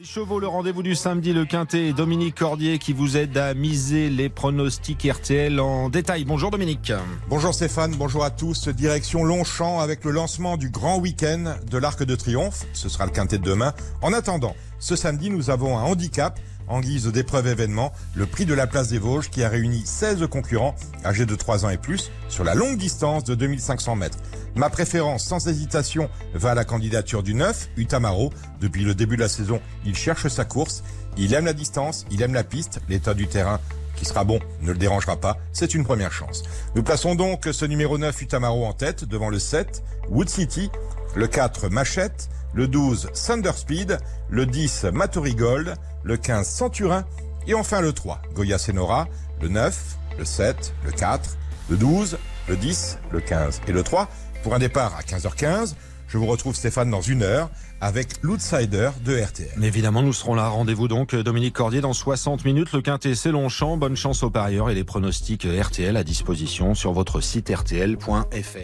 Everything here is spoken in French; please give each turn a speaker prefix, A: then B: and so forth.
A: Les chevaux, le rendez-vous du samedi, le Quintet et Dominique Cordier qui vous aide à miser les pronostics RTL en détail. Bonjour Dominique.
B: Bonjour Stéphane, bonjour à tous. Direction Longchamp avec le lancement du grand week-end de l'Arc de Triomphe. Ce sera le Quintet de demain. En attendant, ce samedi, nous avons un handicap en guise d'épreuve événement, le prix de la place des Vosges qui a réuni 16 concurrents âgés de 3 ans et plus sur la longue distance de 2500 mètres. Ma préférence, sans hésitation, va à la candidature du 9, Utamaro. Depuis le début de la saison, il cherche sa course. Il aime la distance, il aime la piste, l'état du terrain qui sera bon ne le dérangera pas, c'est une première chance. Nous plaçons donc ce numéro 9 Utamaro en tête devant le 7 Wood City, le 4 Machette, le 12 Thunderspeed, le 10 Maturi Gold, le 15 Centurin et enfin le 3 Goya Senora, le 9, le 7, le 4, le 12, le 10, le 15 et le 3 pour un départ à 15h15. Je vous retrouve Stéphane dans une heure avec l'outsider de RTL.
A: Évidemment, nous serons là. Rendez-vous donc Dominique Cordier dans 60 minutes. Le quintet, c'est Longchamp. Bonne chance aux parieurs et les pronostics RTL à disposition sur votre site rtl.fr.